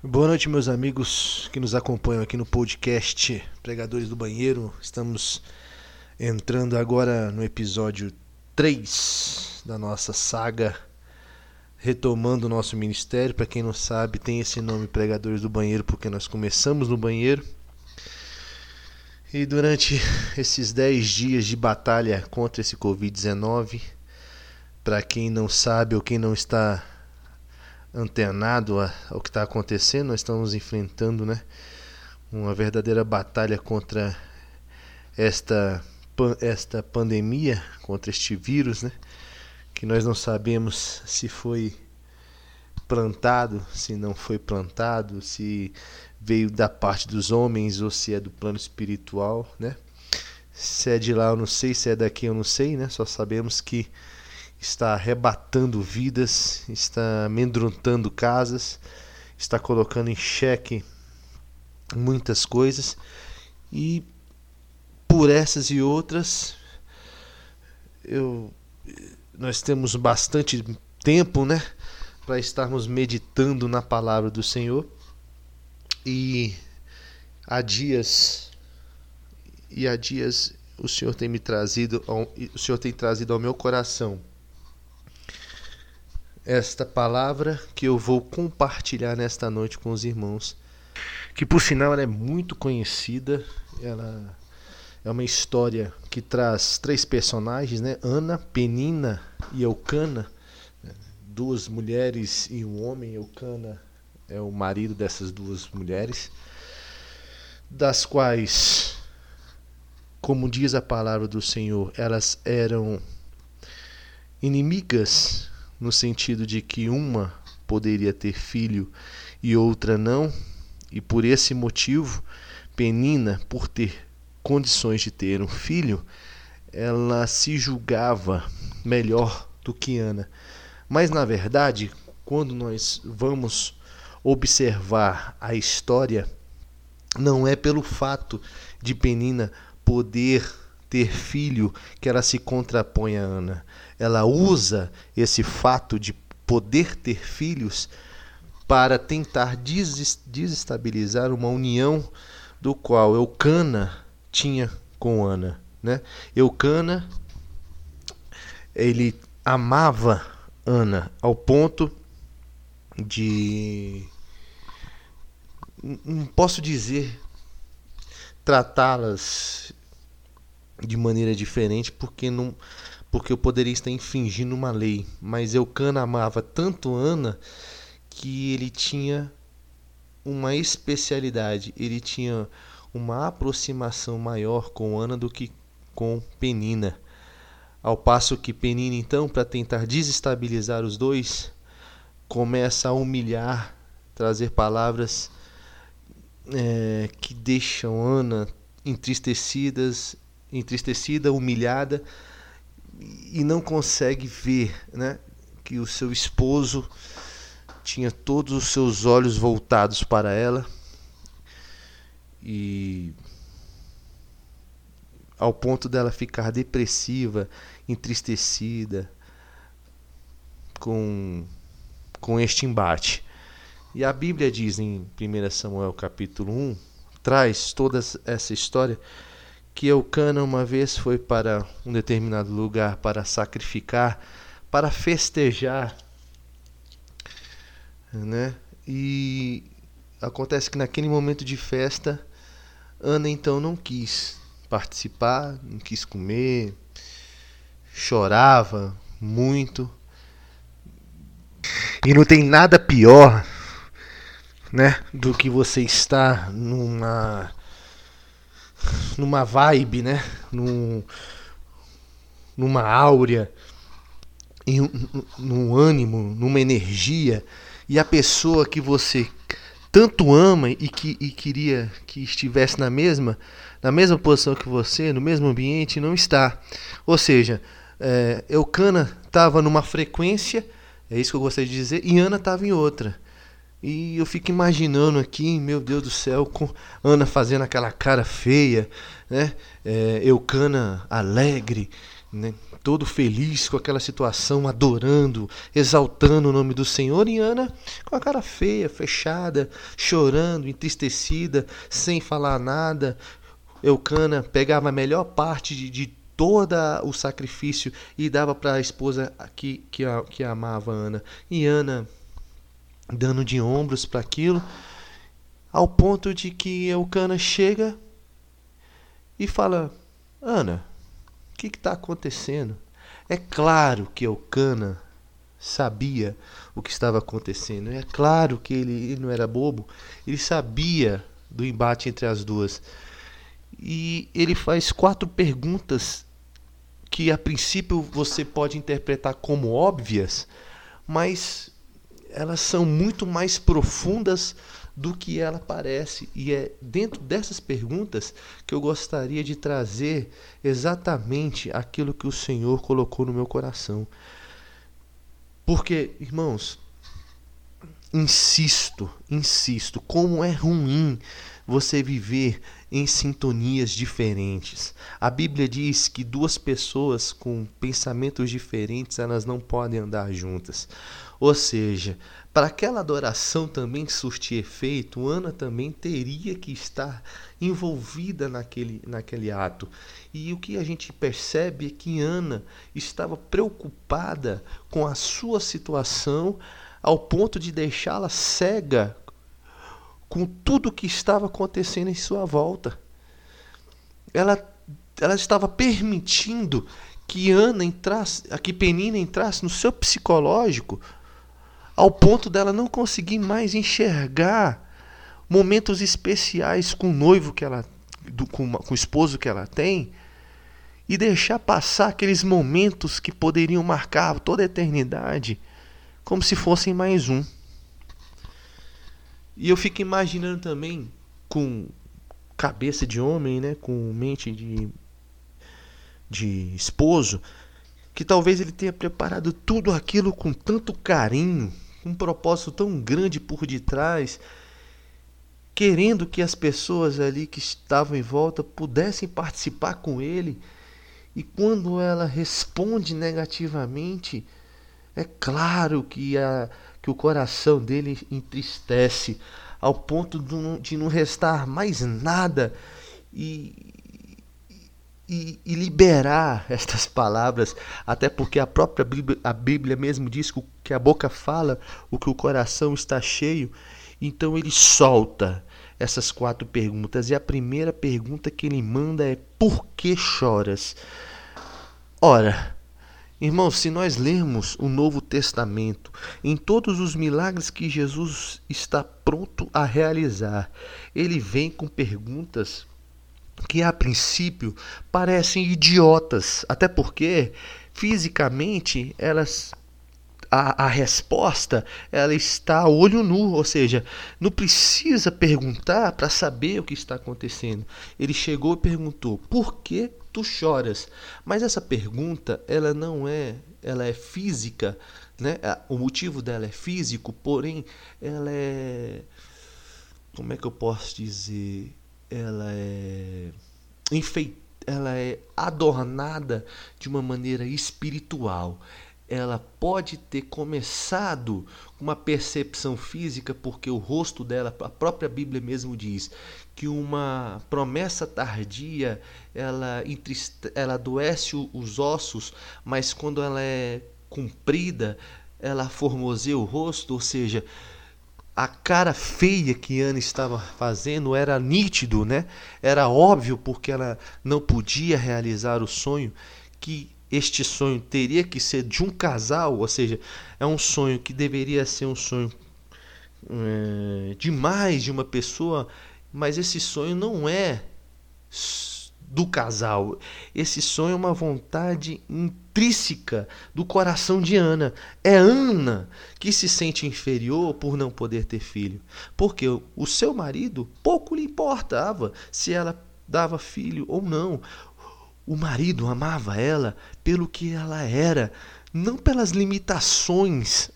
Boa noite, meus amigos que nos acompanham aqui no podcast Pregadores do Banheiro. Estamos entrando agora no episódio 3 da nossa saga, retomando o nosso ministério. Para quem não sabe, tem esse nome Pregadores do Banheiro porque nós começamos no banheiro. E durante esses 10 dias de batalha contra esse Covid-19, para quem não sabe ou quem não está antenado ao que está acontecendo, nós estamos enfrentando né, uma verdadeira batalha contra esta, esta pandemia, contra este vírus, né, que nós não sabemos se foi plantado, se não foi plantado, se veio da parte dos homens ou se é do plano espiritual, né? Se é de lá eu não sei, se é daqui eu não sei, né? Só sabemos que está arrebatando vidas, está amedrontando casas, está colocando em xeque muitas coisas. E por essas e outras eu nós temos bastante tempo, né, para estarmos meditando na palavra do Senhor. E há dias e há dias o Senhor tem me trazido o Senhor tem trazido ao meu coração esta palavra que eu vou compartilhar nesta noite com os irmãos. Que por sinal ela é muito conhecida, ela é uma história que traz três personagens, né? Ana, Penina e Eucana, duas mulheres e um homem. Eucana é o marido dessas duas mulheres, das quais, como diz a palavra do Senhor, elas eram inimigas no sentido de que uma poderia ter filho e outra não, e por esse motivo, Penina, por ter condições de ter um filho, ela se julgava melhor do que Ana. Mas na verdade, quando nós vamos observar a história, não é pelo fato de Penina poder ter filho que ela se contrapõe a Ana. Ela usa esse fato de poder ter filhos para tentar desestabilizar uma união do qual Eucana tinha com Ana, né? Eucana ele amava Ana ao ponto de não posso dizer tratá-las de maneira diferente porque não porque eu poderia estar infringindo uma lei, mas Eucana amava tanto Ana que ele tinha uma especialidade, ele tinha uma aproximação maior com Ana do que com Penina. Ao passo que Penina, então, para tentar desestabilizar os dois, começa a humilhar, trazer palavras é, que deixam Ana entristecidas entristecida, humilhada e não consegue ver, né, que o seu esposo tinha todos os seus olhos voltados para ela e ao ponto dela ficar depressiva, entristecida com com este embate. E a Bíblia diz em 1 Samuel capítulo 1, traz toda essa história que Eucana uma vez foi para um determinado lugar para sacrificar, para festejar, né? E acontece que naquele momento de festa, Ana então não quis participar, não quis comer, chorava muito. E não tem nada pior, né, do que você estar numa numa vibe, né? Num, numa áurea, em, num ânimo, numa energia, e a pessoa que você tanto ama e que e queria que estivesse na mesma na mesma posição que você, no mesmo ambiente, não está. Ou seja, é, Eucana estava numa frequência, é isso que eu gostaria de dizer, e Ana estava em outra. E eu fico imaginando aqui, meu Deus do céu, com Ana fazendo aquela cara feia, né? É, Eucana alegre, né? todo feliz com aquela situação, adorando, exaltando o nome do Senhor, e Ana com a cara feia, fechada, chorando, entristecida, sem falar nada. Eucana pegava a melhor parte de, de todo o sacrifício e dava para a esposa que, que, que amava Ana. E Ana dando de ombros para aquilo, ao ponto de que Eucana chega e fala: Ana, o que está acontecendo? É claro que Eucana sabia o que estava acontecendo. É claro que ele, ele não era bobo. Ele sabia do embate entre as duas. E ele faz quatro perguntas que a princípio você pode interpretar como óbvias, mas elas são muito mais profundas do que ela parece. E é dentro dessas perguntas que eu gostaria de trazer exatamente aquilo que o Senhor colocou no meu coração. Porque, irmãos, insisto, insisto, como é ruim você viver em sintonias diferentes. A Bíblia diz que duas pessoas com pensamentos diferentes, elas não podem andar juntas. Ou seja, para aquela adoração também surtir efeito, Ana também teria que estar envolvida naquele, naquele ato. E o que a gente percebe é que Ana estava preocupada com a sua situação ao ponto de deixá-la cega com tudo o que estava acontecendo em sua volta. Ela, ela estava permitindo que Ana entrasse, que Penina entrasse no seu psicológico ao ponto dela não conseguir mais enxergar momentos especiais com o noivo que ela do, com, com o esposo que ela tem e deixar passar aqueles momentos que poderiam marcar toda a eternidade como se fossem mais um. E eu fico imaginando também com cabeça de homem, né, com mente de de esposo, que talvez ele tenha preparado tudo aquilo com tanto carinho, um propósito tão grande por detrás, querendo que as pessoas ali que estavam em volta pudessem participar com ele. E quando ela responde negativamente, é claro que, a, que o coração dele entristece, ao ponto de não restar mais nada. E, e, e, liberar estas palavras, até porque a própria Bíblia, a Bíblia mesmo diz que, a boca fala o que o coração está cheio. Então ele solta essas quatro perguntas. E a primeira pergunta que ele manda é: Por que choras? Ora, irmãos, se nós lermos o Novo Testamento, em todos os milagres que Jesus está pronto a realizar, ele vem com perguntas que a princípio parecem idiotas, até porque fisicamente elas a, a, resposta ela está a olho nu, ou seja, não precisa perguntar para saber o que está acontecendo. Ele chegou e perguntou: "Por que tu choras?". Mas essa pergunta ela não é, ela é física, né? O motivo dela é físico, porém ela é como é que eu posso dizer? Ela é enfeitada, ela é adornada de uma maneira espiritual. Ela pode ter começado com uma percepção física, porque o rosto dela, a própria Bíblia mesmo diz que uma promessa tardia ela, entriste, ela adoece os ossos, mas quando ela é cumprida, ela formoseia o rosto, ou seja, a cara feia que Ana estava fazendo era nítido, né? Era óbvio porque ela não podia realizar o sonho que este sonho teria que ser de um casal, ou seja, é um sonho que deveria ser um sonho é, de mais de uma pessoa, mas esse sonho não é do casal. Esse sonho é uma vontade intrínseca do coração de Ana. É Ana que se sente inferior por não poder ter filho, porque o seu marido pouco lhe importava se ela dava filho ou não. O marido amava ela pelo que ela era, não pelas limitações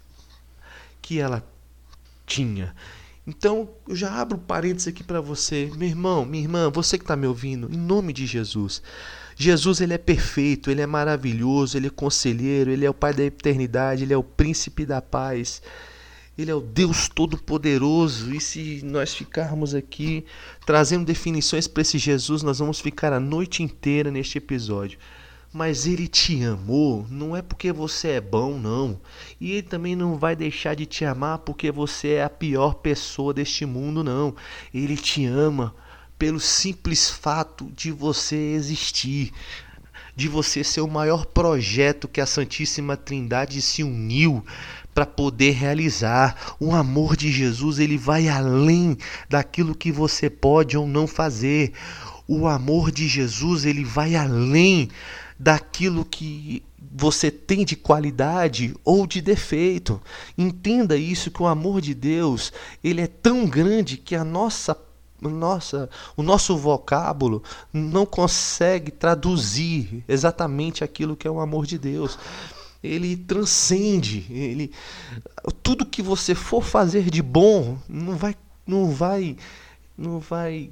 que ela tinha. Então, eu já abro parênteses aqui para você, meu irmão, minha irmã, você que está me ouvindo, em nome de Jesus. Jesus ele é perfeito, ele é maravilhoso, ele é conselheiro, ele é o Pai da eternidade, ele é o príncipe da paz. Ele é o Deus Todo-Poderoso. E se nós ficarmos aqui trazendo definições para esse Jesus, nós vamos ficar a noite inteira neste episódio. Mas ele te amou, não é porque você é bom, não. E ele também não vai deixar de te amar porque você é a pior pessoa deste mundo, não. Ele te ama pelo simples fato de você existir, de você ser o maior projeto que a Santíssima Trindade se uniu para poder realizar. O amor de Jesus, ele vai além daquilo que você pode ou não fazer. O amor de Jesus, ele vai além daquilo que você tem de qualidade ou de defeito. Entenda isso que o amor de Deus, ele é tão grande que a nossa nossa, o nosso vocábulo não consegue traduzir exatamente aquilo que é o amor de Deus. Ele transcende, ele tudo que você for fazer de bom não vai não vai não vai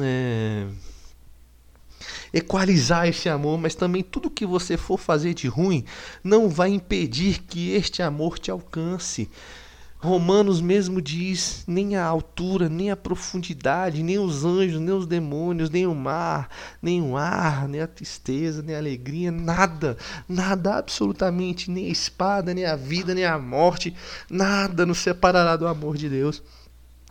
é, equalizar esse amor, mas também tudo que você for fazer de ruim não vai impedir que este amor te alcance. Romanos mesmo diz: nem a altura, nem a profundidade, nem os anjos, nem os demônios, nem o mar, nem o ar, nem a tristeza, nem a alegria, nada, nada absolutamente, nem a espada, nem a vida, nem a morte, nada nos separará do amor de Deus.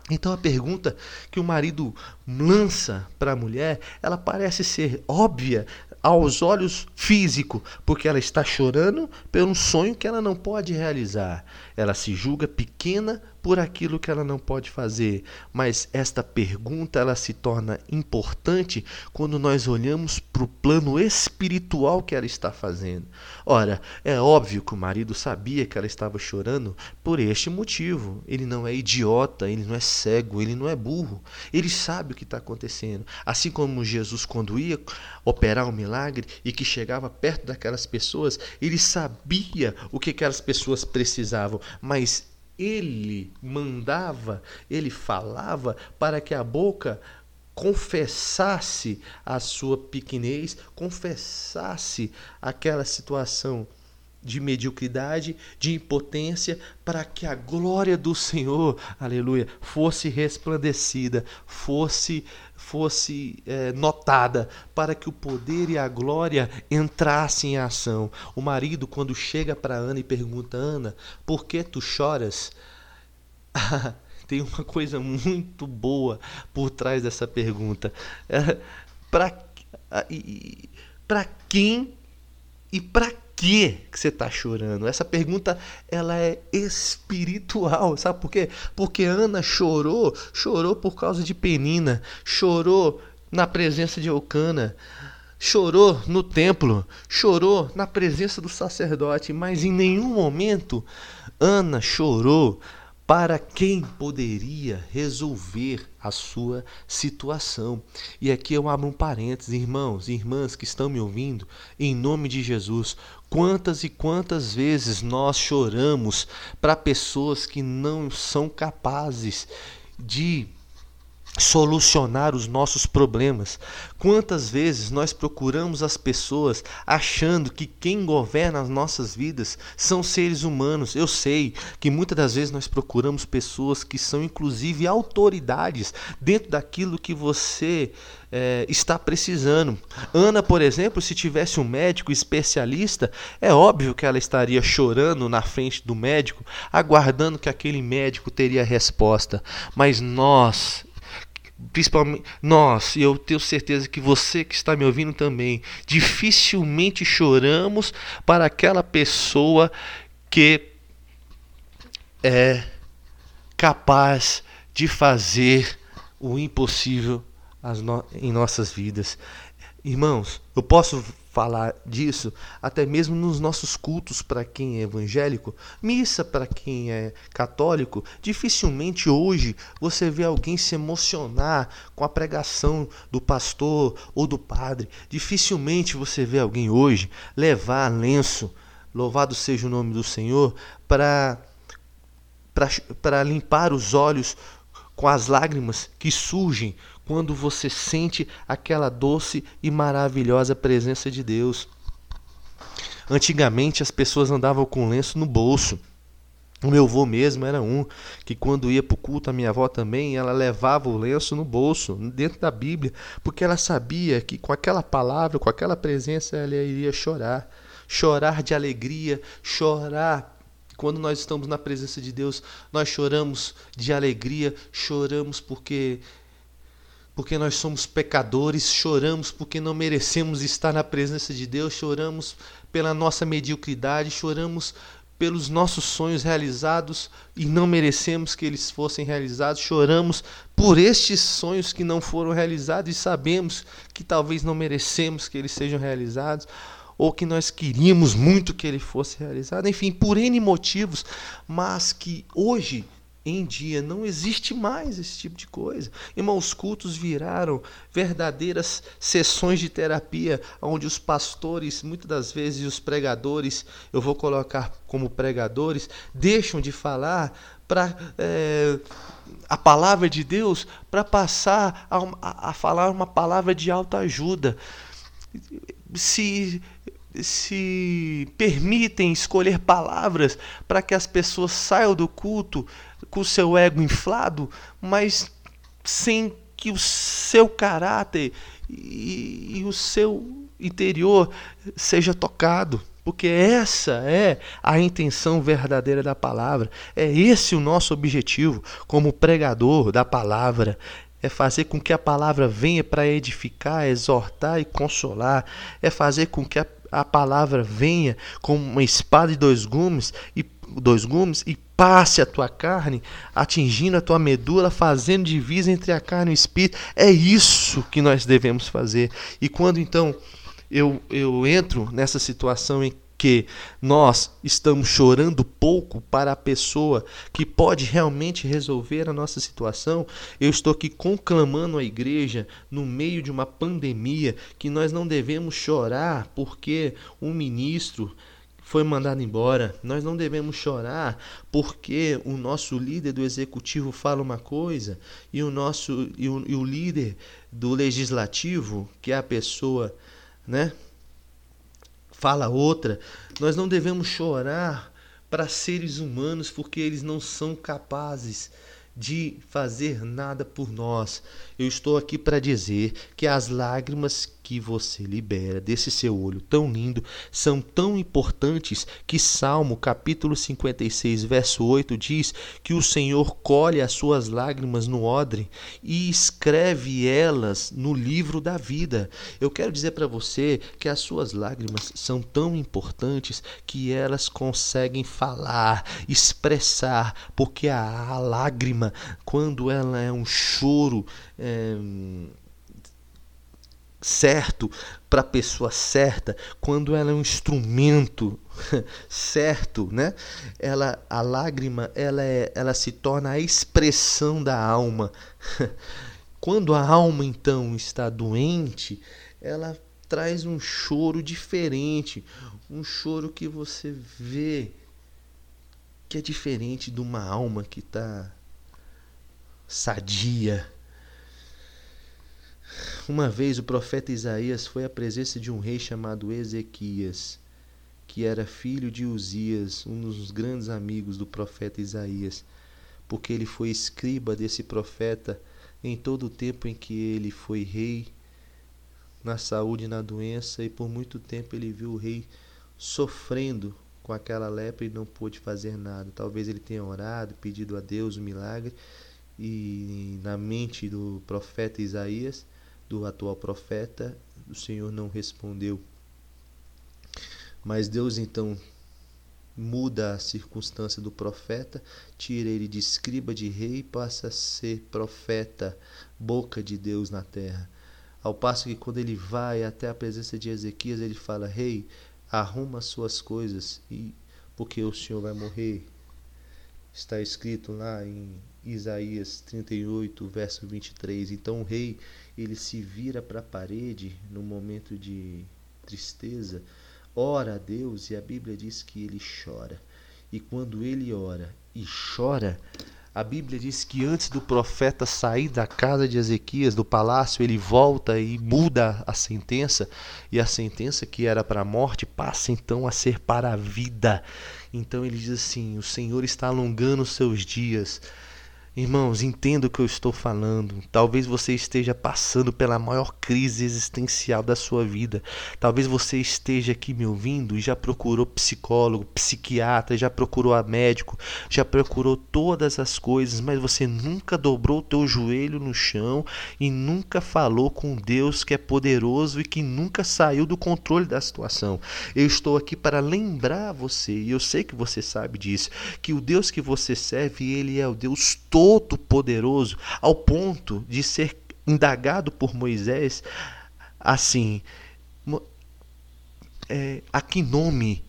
Então a pergunta que o marido lança para a mulher, ela parece ser óbvia aos olhos físico, porque ela está chorando pelo sonho que ela não pode realizar. Ela se julga pequena por aquilo que ela não pode fazer. Mas esta pergunta ela se torna importante quando nós olhamos para o plano espiritual que ela está fazendo. Ora, é óbvio que o marido sabia que ela estava chorando por este motivo. Ele não é idiota, ele não é cego, ele não é burro. Ele sabe o que está acontecendo. Assim como Jesus, quando ia operar um milagre e que chegava perto daquelas pessoas, ele sabia o que aquelas pessoas precisavam, mas ele mandava, ele falava para que a boca confessasse a sua pequenez, confessasse aquela situação de mediocridade, de impotência, para que a glória do Senhor, aleluia, fosse resplandecida, fosse fosse é, notada, para que o poder e a glória entrassem em ação. O marido, quando chega para Ana e pergunta: Ana, por que tu choras? Tem uma coisa muito boa por trás dessa pergunta. É, para quem e para que que você está chorando? Essa pergunta ela é espiritual, sabe por quê? Porque Ana chorou, chorou por causa de Penina, chorou na presença de Eucana, chorou no templo, chorou na presença do sacerdote, mas em nenhum momento Ana chorou para quem poderia resolver a sua situação. E aqui eu abro um parênteses, irmãos e irmãs que estão me ouvindo, em nome de Jesus, quantas e quantas vezes nós choramos para pessoas que não são capazes de solucionar os nossos problemas. Quantas vezes nós procuramos as pessoas achando que quem governa as nossas vidas são seres humanos? Eu sei que muitas das vezes nós procuramos pessoas que são inclusive autoridades dentro daquilo que você é, está precisando. Ana, por exemplo, se tivesse um médico especialista, é óbvio que ela estaria chorando na frente do médico, aguardando que aquele médico teria resposta. Mas nós, principalmente nós, e eu tenho certeza que você que está me ouvindo também, dificilmente choramos para aquela pessoa que é capaz de fazer o impossível em nossas vidas. Irmãos, eu posso falar disso até mesmo nos nossos cultos para quem é evangélico, missa para quem é católico. Dificilmente hoje você vê alguém se emocionar com a pregação do pastor ou do padre. Dificilmente você vê alguém hoje levar lenço, louvado seja o nome do Senhor, para para limpar os olhos com as lágrimas que surgem quando você sente aquela doce e maravilhosa presença de Deus. Antigamente as pessoas andavam com lenço no bolso. O meu avô mesmo era um que quando ia para o culto, a minha avó também, ela levava o lenço no bolso, dentro da Bíblia, porque ela sabia que com aquela palavra, com aquela presença, ela iria chorar. Chorar de alegria, chorar quando nós estamos na presença de Deus, nós choramos de alegria, choramos porque porque nós somos pecadores, choramos porque não merecemos estar na presença de Deus, choramos pela nossa mediocridade, choramos pelos nossos sonhos realizados e não merecemos que eles fossem realizados, choramos por estes sonhos que não foram realizados e sabemos que talvez não merecemos que eles sejam realizados ou que nós queríamos muito que ele fosse realizado, enfim, por N motivos, mas que hoje em dia não existe mais esse tipo de coisa. Irmãos, cultos viraram verdadeiras sessões de terapia, onde os pastores, muitas das vezes, e os pregadores, eu vou colocar como pregadores, deixam de falar para é, a palavra de Deus para passar a, a, a falar uma palavra de alta ajuda. Se se permitem escolher palavras para que as pessoas saiam do culto com o seu ego inflado, mas sem que o seu caráter e, e o seu interior seja tocado. Porque essa é a intenção verdadeira da palavra. É esse o nosso objetivo como pregador da palavra é fazer com que a palavra venha para edificar, exortar e consolar, é fazer com que a, a palavra venha como uma espada de dois gumes e dois gumes e passe a tua carne, atingindo a tua medula, fazendo divisa entre a carne e o espírito. É isso que nós devemos fazer. E quando então eu, eu entro nessa situação em que nós estamos chorando pouco para a pessoa que pode realmente resolver a nossa situação, eu estou aqui conclamando a igreja no meio de uma pandemia que nós não devemos chorar porque um ministro foi mandado embora. Nós não devemos chorar porque o nosso líder do executivo fala uma coisa e o nosso e o, e o líder do legislativo, que é a pessoa, né, fala outra. Nós não devemos chorar para seres humanos porque eles não são capazes de fazer nada por nós. Eu estou aqui para dizer que as lágrimas que você libera desse seu olho tão lindo são tão importantes que Salmo capítulo 56, verso 8 diz que o Senhor colhe as suas lágrimas no odre e escreve elas no livro da vida. Eu quero dizer para você que as suas lágrimas são tão importantes que elas conseguem falar, expressar, porque a, a lágrima, quando ela é um choro, é, certo para a pessoa certa, quando ela é um instrumento certo, né? Ela a lágrima, ela é, ela se torna a expressão da alma. Quando a alma então está doente, ela traz um choro diferente, um choro que você vê que é diferente de uma alma que está sadia, uma vez o profeta Isaías foi à presença de um rei chamado Ezequias, que era filho de Uzias, um dos grandes amigos do profeta Isaías, porque ele foi escriba desse profeta em todo o tempo em que ele foi rei, na saúde e na doença, e por muito tempo ele viu o rei sofrendo com aquela lepra e não pôde fazer nada. Talvez ele tenha orado, pedido a Deus o um milagre, e na mente do profeta Isaías, do atual profeta, o Senhor não respondeu. Mas Deus então muda a circunstância do profeta, tira ele de escriba de rei e passa a ser profeta, boca de Deus na terra. Ao passo que quando ele vai até a presença de Ezequias, ele fala: Rei, arruma suas coisas, e porque o Senhor vai morrer. Está escrito lá em Isaías 38, verso 23. Então o rei ele se vira para a parede no momento de tristeza, ora a Deus e a Bíblia diz que ele chora. E quando ele ora e chora, A Bíblia diz que antes do profeta sair da casa de Ezequias, do palácio, ele volta e muda a sentença, e a sentença que era para a morte passa então a ser para a vida. Então ele diz assim: O Senhor está alongando os seus dias. Irmãos, entenda o que eu estou falando. Talvez você esteja passando pela maior crise existencial da sua vida. Talvez você esteja aqui me ouvindo e já procurou psicólogo, psiquiatra, já procurou a médico, já procurou todas as coisas, mas você nunca dobrou o teu joelho no chão e nunca falou com Deus que é poderoso e que nunca saiu do controle da situação. Eu estou aqui para lembrar você, e eu sei que você sabe disso, que o Deus que você serve, ele é o Deus todo todo-poderoso, ao ponto de ser indagado por Moisés assim: é, a que nome?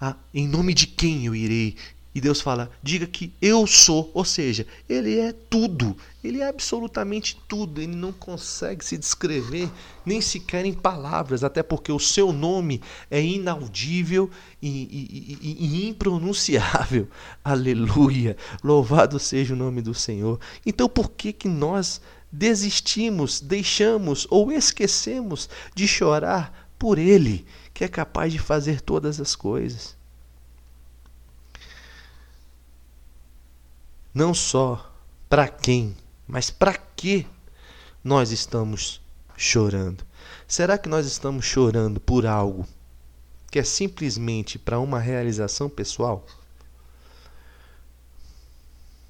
A, em nome de quem eu irei? E Deus fala: diga que eu sou, ou seja, Ele é tudo, Ele é absolutamente tudo, Ele não consegue se descrever nem sequer em palavras, até porque o seu nome é inaudível e, e, e, e impronunciável. Aleluia! Louvado seja o nome do Senhor. Então, por que, que nós desistimos, deixamos ou esquecemos de chorar por Ele, que é capaz de fazer todas as coisas? Não só para quem, mas para que nós estamos chorando. Será que nós estamos chorando por algo que é simplesmente para uma realização pessoal?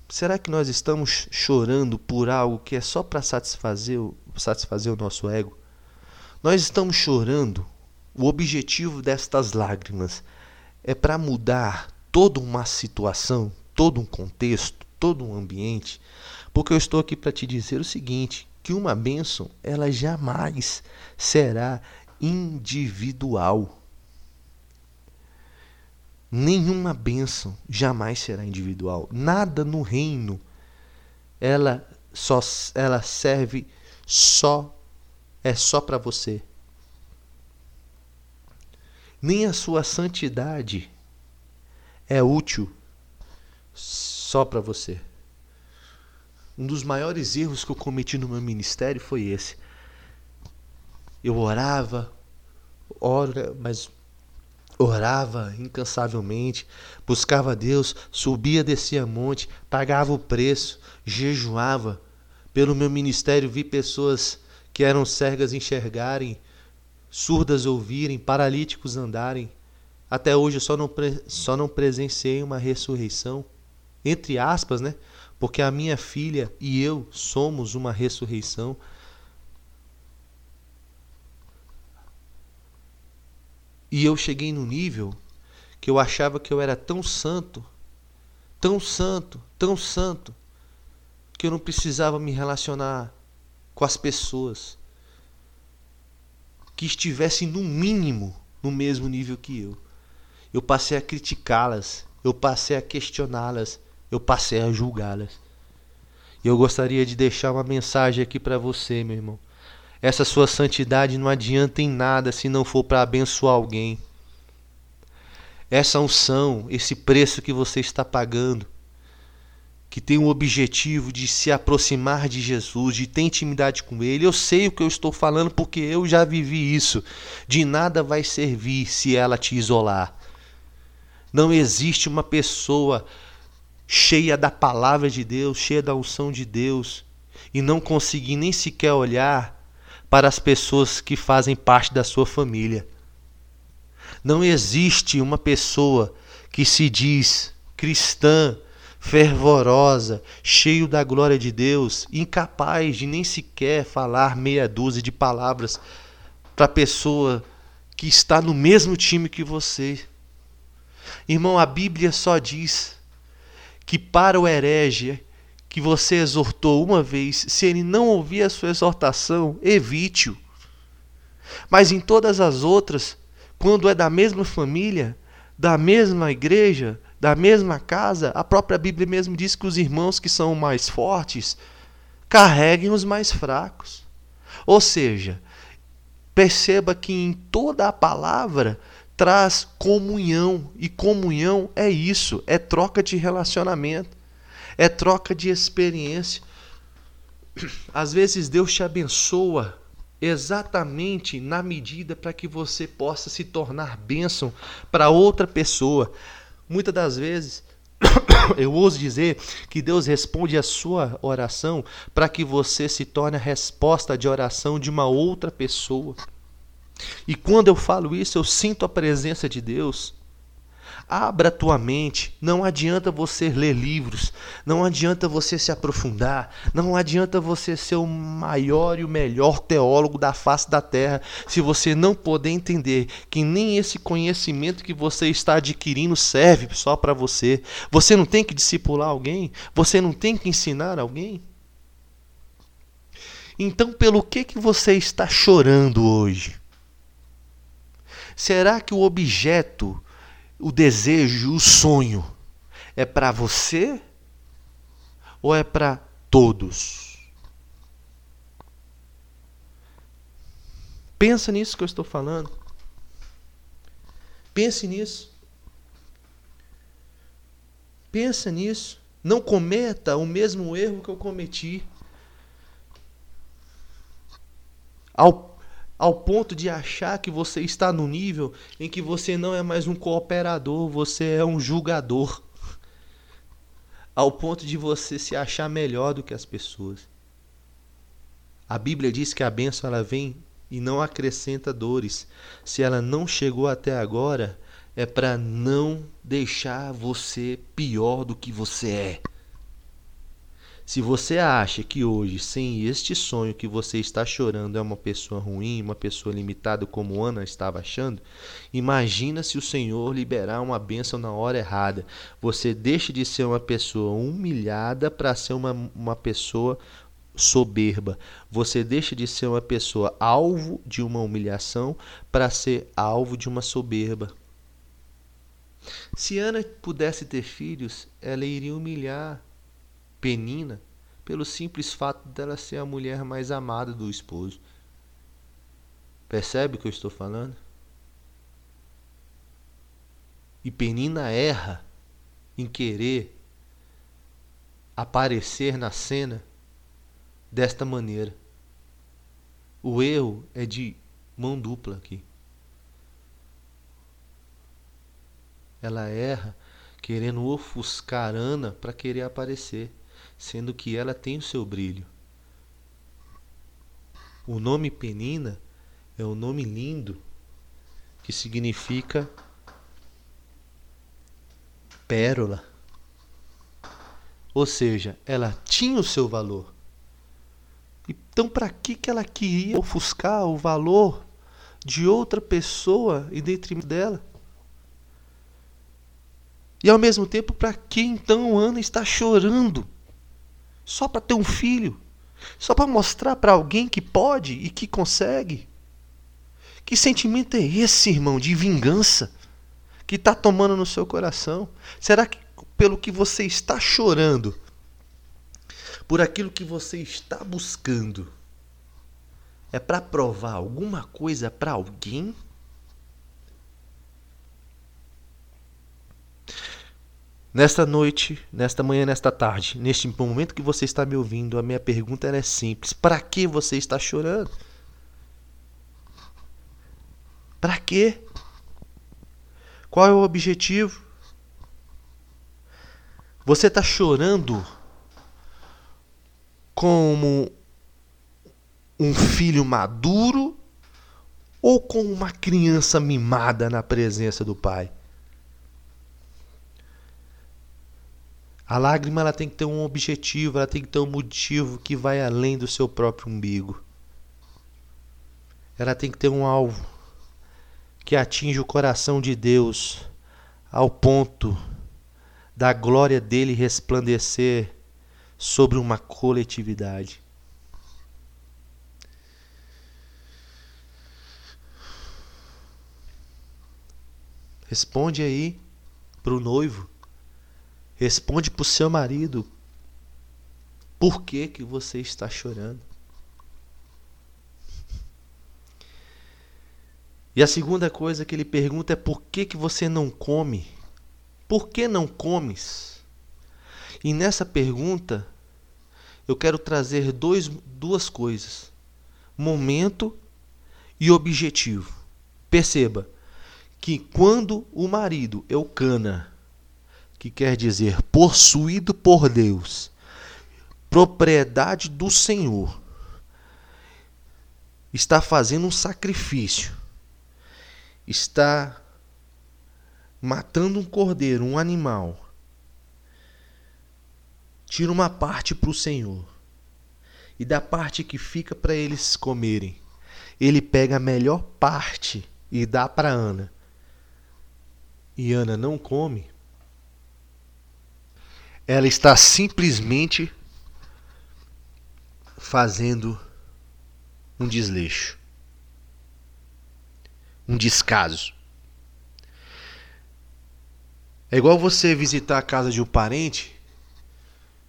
Será que nós estamos chorando por algo que é só para satisfazer, satisfazer o nosso ego? Nós estamos chorando, o objetivo destas lágrimas é para mudar toda uma situação, todo um contexto, todo um ambiente, porque eu estou aqui para te dizer o seguinte, que uma bênção, ela jamais será individual. Nenhuma bênção jamais será individual. Nada no reino ela só ela serve só é só para você. Nem a sua santidade é útil só para você. Um dos maiores erros que eu cometi no meu ministério foi esse. Eu orava, ora, mas orava incansavelmente, buscava Deus, subia, descia monte, pagava o preço, jejuava. Pelo meu ministério vi pessoas que eram cegas enxergarem, surdas ouvirem, paralíticos andarem. Até hoje eu só não, só não presenciei uma ressurreição entre aspas, né? Porque a minha filha e eu somos uma ressurreição. E eu cheguei no nível que eu achava que eu era tão santo, tão santo, tão santo, que eu não precisava me relacionar com as pessoas que estivessem no mínimo no mesmo nível que eu. Eu passei a criticá-las, eu passei a questioná-las, eu passei a julgá-las. E eu gostaria de deixar uma mensagem aqui para você, meu irmão. Essa sua santidade não adianta em nada se não for para abençoar alguém. Essa unção, esse preço que você está pagando, que tem o objetivo de se aproximar de Jesus, de ter intimidade com Ele. Eu sei o que eu estou falando porque eu já vivi isso. De nada vai servir se ela te isolar. Não existe uma pessoa cheia da palavra de Deus, cheia da unção de Deus, e não conseguir nem sequer olhar para as pessoas que fazem parte da sua família. Não existe uma pessoa que se diz cristã, fervorosa, cheio da glória de Deus, incapaz de nem sequer falar meia dúzia de palavras para a pessoa que está no mesmo time que você. Irmão, a Bíblia só diz que para o herege que você exortou uma vez, se ele não ouvir a sua exortação, evite-o. Mas em todas as outras, quando é da mesma família, da mesma igreja, da mesma casa, a própria Bíblia mesmo diz que os irmãos que são mais fortes carreguem os mais fracos. Ou seja, perceba que em toda a palavra traz comunhão. E comunhão é isso, é troca de relacionamento. é troca de experiência. Às vezes Deus te abençoa exatamente na medida para que você possa se tornar bênção para outra pessoa. Muitas das vezes, eu ouso dizer que Deus responde a sua oração para que você se torne a resposta de oração de uma outra pessoa. E quando eu falo isso, eu sinto a presença de Deus. Abra a tua mente. Não adianta você ler livros, não adianta você se aprofundar, não adianta você ser o maior e o melhor teólogo da face da terra se você não puder entender que nem esse conhecimento que você está adquirindo serve só para você. Você não tem que discipular alguém, você não tem que ensinar alguém. Então, pelo que que você está chorando hoje? Será que o objeto o desejo, o sonho é para você ou é para todos? Pensa nisso que eu estou falando. Pense nisso. Pensa nisso. Não cometa o mesmo erro que eu cometi. Ao ao ponto de achar que você está no nível em que você não é mais um cooperador, você é um julgador. Ao ponto de você se achar melhor do que as pessoas. A Bíblia diz que a bênção ela vem e não acrescenta dores. Se ela não chegou até agora, é para não deixar você pior do que você é. Se você acha que hoje, sem este sonho que você está chorando, é uma pessoa ruim, uma pessoa limitada, como Ana estava achando, imagina se o Senhor liberar uma bênção na hora errada. Você deixa de ser uma pessoa humilhada para ser uma, uma pessoa soberba. Você deixa de ser uma pessoa alvo de uma humilhação para ser alvo de uma soberba. Se Ana pudesse ter filhos, ela iria humilhar Penina pelo simples fato dela ser a mulher mais amada do esposo. Percebe o que eu estou falando? E Penina erra em querer aparecer na cena desta maneira. O erro é de mão dupla aqui. Ela erra querendo ofuscar Ana para querer aparecer sendo que ela tem o seu brilho. O nome Penina é um nome lindo que significa pérola. Ou seja, ela tinha o seu valor. Então, para que, que ela queria ofuscar o valor de outra pessoa em detrimento dela? E ao mesmo tempo, para que então Ana está chorando? Só para ter um filho? Só para mostrar para alguém que pode e que consegue? Que sentimento é esse, irmão, de vingança que está tomando no seu coração? Será que pelo que você está chorando, por aquilo que você está buscando, é para provar alguma coisa para alguém? Nesta noite, nesta manhã, nesta tarde, neste momento que você está me ouvindo, a minha pergunta é simples: para que você está chorando? Para quê? Qual é o objetivo? Você está chorando como um filho maduro ou como uma criança mimada na presença do pai? A lágrima ela tem que ter um objetivo, ela tem que ter um motivo que vai além do seu próprio umbigo. Ela tem que ter um alvo que atinge o coração de Deus ao ponto da glória dele resplandecer sobre uma coletividade. Responde aí para o noivo. Responde para o seu marido por que, que você está chorando. E a segunda coisa que ele pergunta é por que, que você não come? Por que não comes? E nessa pergunta, eu quero trazer dois, duas coisas: momento e objetivo. Perceba que quando o marido Eucana, que quer dizer possuído por Deus, propriedade do Senhor, está fazendo um sacrifício, está matando um cordeiro, um animal, tira uma parte para o Senhor e da parte que fica para eles comerem, ele pega a melhor parte e dá para Ana. E Ana não come. Ela está simplesmente fazendo um desleixo, um descaso. É igual você visitar a casa de um parente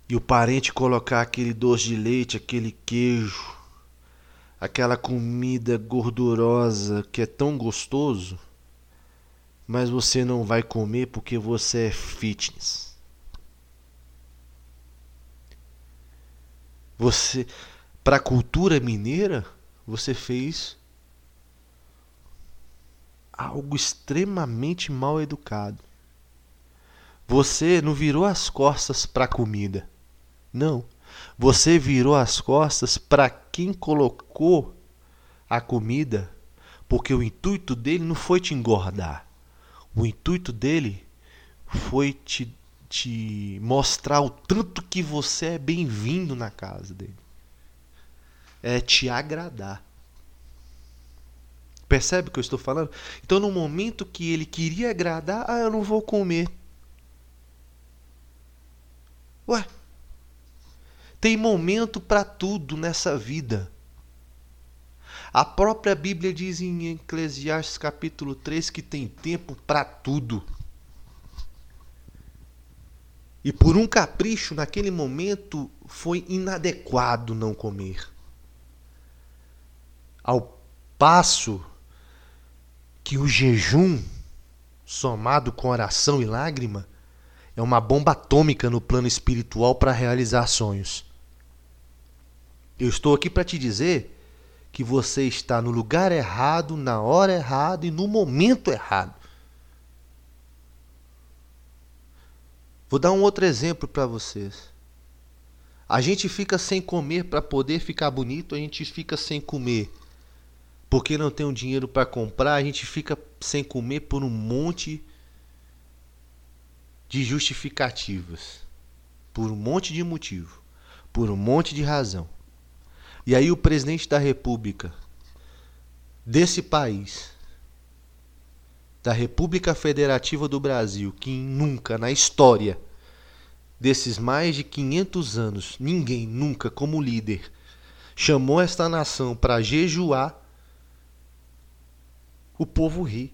e o parente colocar aquele doce de leite, aquele queijo, aquela comida gordurosa que é tão gostoso, mas você não vai comer porque você é fitness. Você, para a cultura mineira, você fez algo extremamente mal educado. Você não virou as costas para a comida. Não. Você virou as costas para quem colocou a comida, porque o intuito dele não foi te engordar. O intuito dele foi te, te mostrar o tanto que você é bem-vindo na casa dele. É te agradar. Percebe o que eu estou falando? Então, no momento que ele queria agradar, ah, eu não vou comer. Ué, tem momento para tudo nessa vida. A própria Bíblia diz em Eclesiastes capítulo 3 que tem tempo para tudo. E por um capricho, naquele momento, foi inadequado não comer. Ao passo que o jejum, somado com oração e lágrima, é uma bomba atômica no plano espiritual para realizar sonhos. Eu estou aqui para te dizer que você está no lugar errado, na hora errada e no momento errado. Vou dar um outro exemplo para vocês. A gente fica sem comer para poder ficar bonito, a gente fica sem comer porque não tem o um dinheiro para comprar, a gente fica sem comer por um monte de justificativas, por um monte de motivo, por um monte de razão. E aí o presidente da República desse país, da República Federativa do Brasil, que nunca na história desses mais de 500 anos, ninguém nunca como líder chamou esta nação para jejuar, o povo ri.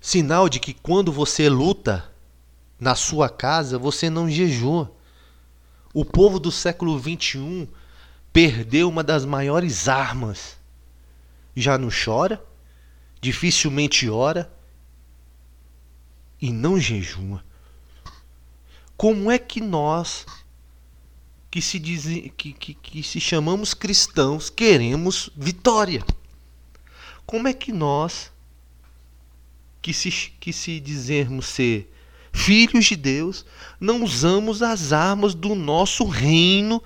Sinal de que quando você luta na sua casa, você não jejua. O povo do século XXI perdeu uma das maiores armas. Já não chora, dificilmente ora e não jejuma. Como é que nós, que se, diz, que, que, que se chamamos cristãos, queremos vitória? Como é que nós, que se, que se dizermos ser filhos de Deus, não usamos as armas do nosso reino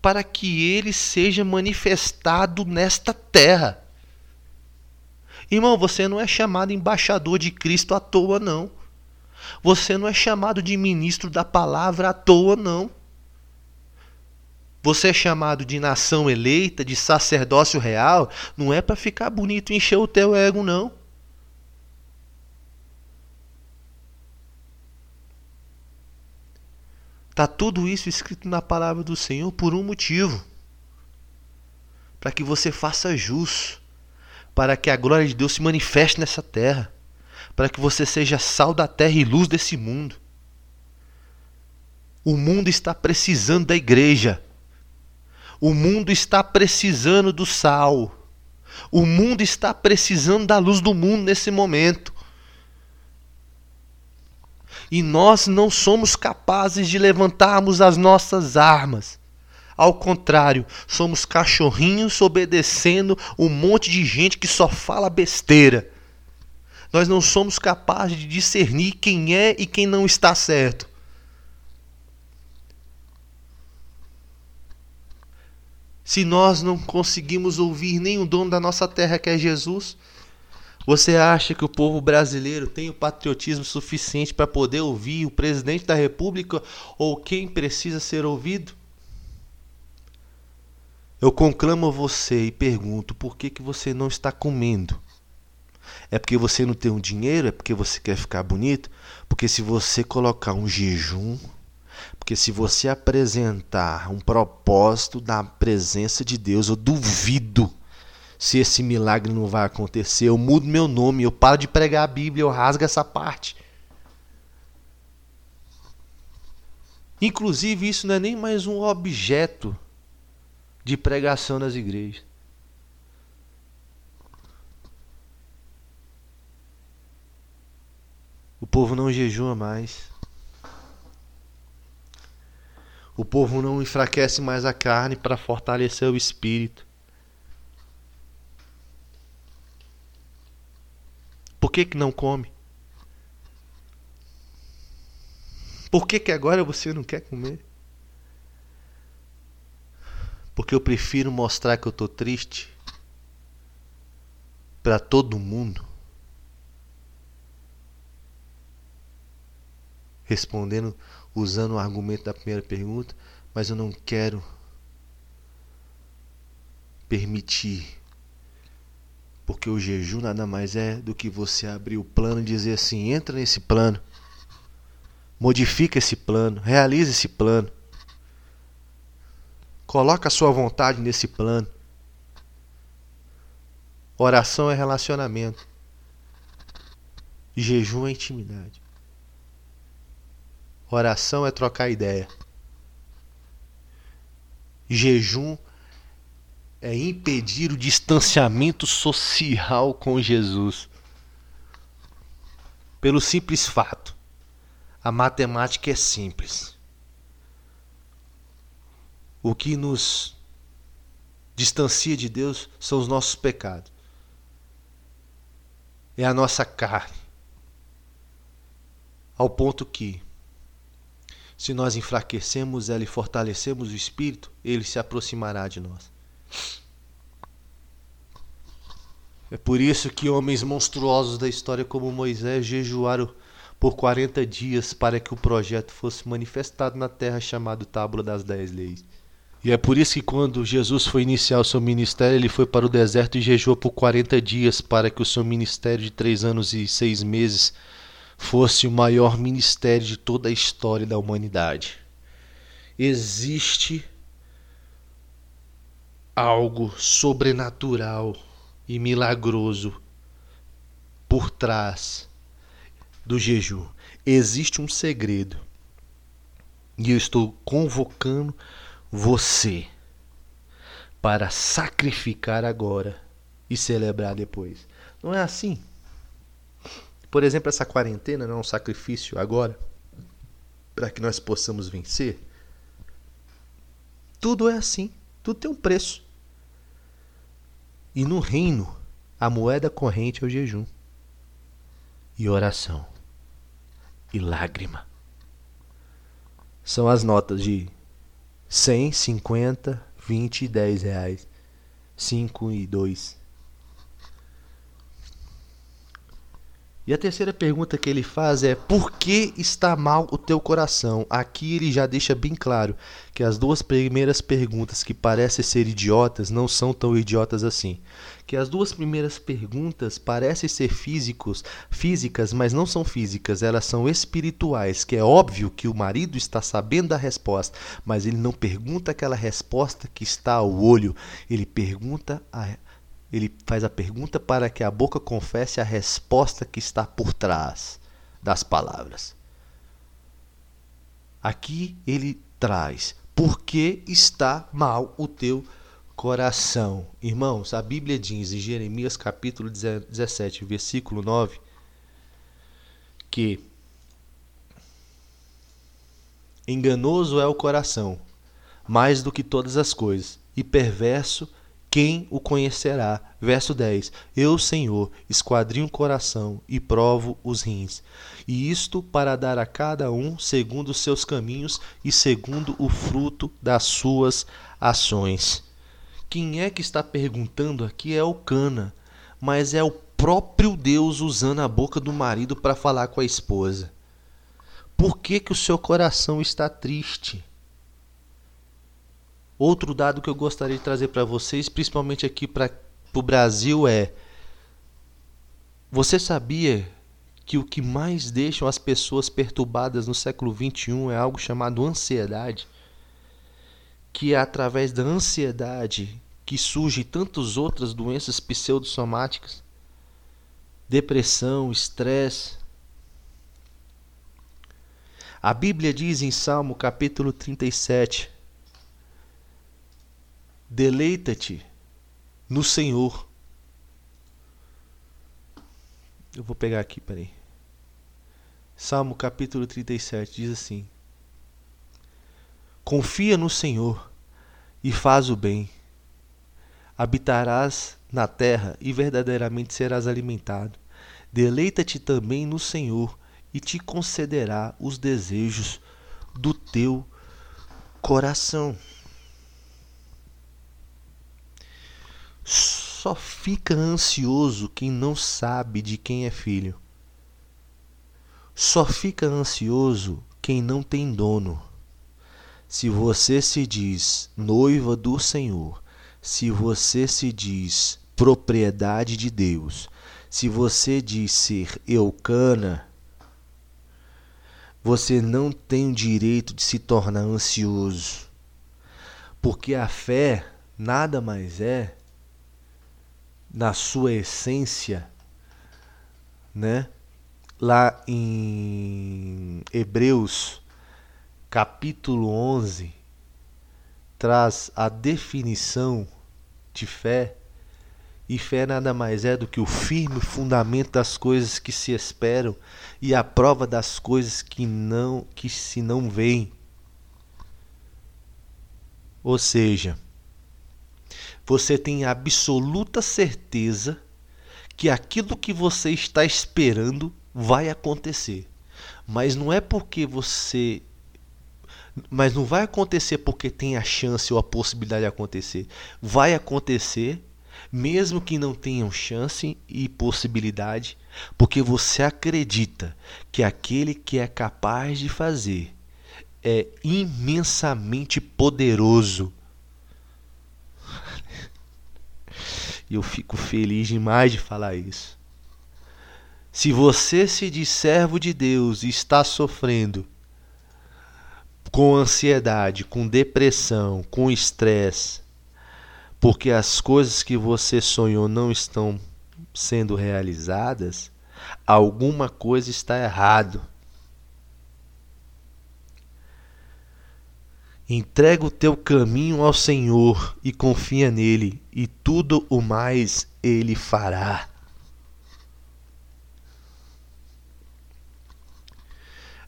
para que ele seja manifestado nesta terra. Irmão, você não é chamado embaixador de Cristo à toa, não. Você não é chamado de ministro da palavra à toa, não. Você é chamado de nação eleita, de sacerdócio real, não é para ficar bonito e encher o teu ego, não. Está tudo isso escrito na palavra do Senhor por um motivo: para que você faça jus, para que a glória de Deus se manifeste nessa terra, para que você seja sal da terra e luz desse mundo. O mundo está precisando da igreja. O mundo está precisando do sal. O mundo está precisando da luz do mundo nesse momento. E nós não somos capazes de levantarmos as nossas armas. Ao contrário, somos cachorrinhos obedecendo um monte de gente que só fala besteira. Nós não somos capazes de discernir quem é e quem não está certo. Se nós não conseguimos ouvir nem o dono da nossa terra, que é Jesus, você acha que o povo brasileiro tem o patriotismo suficiente para poder ouvir o presidente da República ou quem precisa ser ouvido? Eu conclamo você e pergunto: por que, que você não está comendo? É porque você não tem um dinheiro? É porque você quer ficar bonito? Porque se você colocar um jejum, porque se você apresentar um propósito da presença de Deus, eu duvido se esse milagre não vai acontecer. Eu mudo meu nome, eu paro de pregar a Bíblia, eu rasgo essa parte. Inclusive, isso não é nem mais um objeto de pregação nas igrejas. O povo não jejua mais. O povo não enfraquece mais a carne para fortalecer o espírito. Por que, que não come? Por que, que agora você não quer comer? Porque eu prefiro mostrar que eu estou triste para todo mundo. Respondendo, usando o argumento da primeira pergunta, mas eu não quero permitir. Porque o jejum nada mais é do que você abrir o plano e dizer assim: entra nesse plano, modifica esse plano, realiza esse plano. Coloca a sua vontade nesse plano. Oração é relacionamento. Jejum é intimidade. Oração é trocar ideia. Jejum é impedir o distanciamento social com Jesus. Pelo simples fato, a matemática é simples o que nos distancia de Deus são os nossos pecados. É a nossa carne. Ao ponto que, se nós enfraquecemos ela e fortalecemos o espírito, ele se aproximará de nós. É por isso que homens monstruosos da história como Moisés jejuaram por 40 dias para que o projeto fosse manifestado na terra chamado Tábua das Dez Leis. E é por isso que quando Jesus foi iniciar o seu ministério, ele foi para o deserto e jejuou por 40 dias para que o seu ministério de três anos e seis meses fosse o maior ministério de toda a história da humanidade. Existe algo sobrenatural e milagroso por trás do jejum. Existe um segredo. E eu estou convocando você para sacrificar agora e celebrar depois. Não é assim? Por exemplo, essa quarentena não é um sacrifício agora para que nós possamos vencer? Tudo é assim, tudo tem um preço. E no reino, a moeda corrente é o jejum, e oração, e lágrima. São as notas de 100, 50, 20 e 10 reais. 5 e 2. E a terceira pergunta que ele faz é: por que está mal o teu coração? Aqui ele já deixa bem claro que as duas primeiras perguntas que parecem ser idiotas não são tão idiotas assim. Que as duas primeiras perguntas parecem ser físicos, físicas, mas não são físicas, elas são espirituais, que é óbvio que o marido está sabendo da resposta, mas ele não pergunta aquela resposta que está ao olho, ele pergunta a ele faz a pergunta para que a boca confesse a resposta que está por trás das palavras. Aqui ele traz: Por que está mal o teu coração? Irmãos, a Bíblia diz em Jeremias capítulo 17, versículo 9, que Enganoso é o coração, mais do que todas as coisas, e perverso quem o conhecerá? Verso 10: Eu, Senhor, esquadrinho o coração e provo os rins, e isto para dar a cada um segundo os seus caminhos e segundo o fruto das suas ações. Quem é que está perguntando aqui é o Cana, mas é o próprio Deus usando a boca do marido para falar com a esposa. Por que, que o seu coração está triste? Outro dado que eu gostaria de trazer para vocês, principalmente aqui para o Brasil, é: você sabia que o que mais deixa as pessoas perturbadas no século XXI é algo chamado ansiedade? Que é através da ansiedade que surgem tantas outras doenças pseudosomáticas, depressão, estresse. A Bíblia diz em Salmo capítulo 37, Deleita-te no Senhor. Eu vou pegar aqui, peraí. Salmo capítulo 37 diz assim: Confia no Senhor e faz o bem. Habitarás na terra e verdadeiramente serás alimentado. Deleita-te também no Senhor e te concederá os desejos do teu coração. Só fica ansioso quem não sabe de quem é filho. Só fica ansioso quem não tem dono. Se você se diz noiva do Senhor, se você se diz propriedade de Deus, se você diz ser Eucana, você não tem o direito de se tornar ansioso. Porque a fé nada mais é na sua essência, né? Lá em Hebreus, capítulo 11, traz a definição de fé. E fé nada mais é do que o firme fundamento das coisas que se esperam e a prova das coisas que não que se não veem. Ou seja, você tem absoluta certeza que aquilo que você está esperando vai acontecer. Mas não é porque você. Mas não vai acontecer porque tem a chance ou a possibilidade de acontecer. Vai acontecer, mesmo que não tenham chance e possibilidade, porque você acredita que aquele que é capaz de fazer é imensamente poderoso E eu fico feliz demais de falar isso. Se você se diz servo de Deus e está sofrendo com ansiedade, com depressão, com estresse, porque as coisas que você sonhou não estão sendo realizadas, alguma coisa está errado. Entrega o teu caminho ao Senhor e confia nele, e tudo o mais ele fará.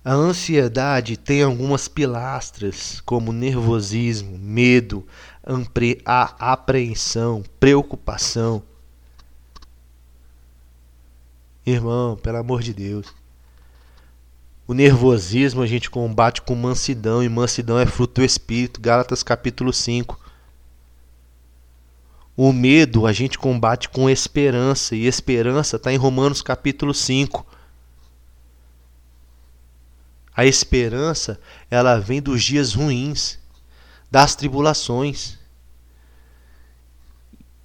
A ansiedade tem algumas pilastras, como nervosismo, medo, a apreensão, preocupação. Irmão, pelo amor de Deus. O nervosismo a gente combate com mansidão, e mansidão é fruto do Espírito. Gálatas capítulo 5. O medo a gente combate com esperança, e esperança está em Romanos capítulo 5. A esperança, ela vem dos dias ruins, das tribulações.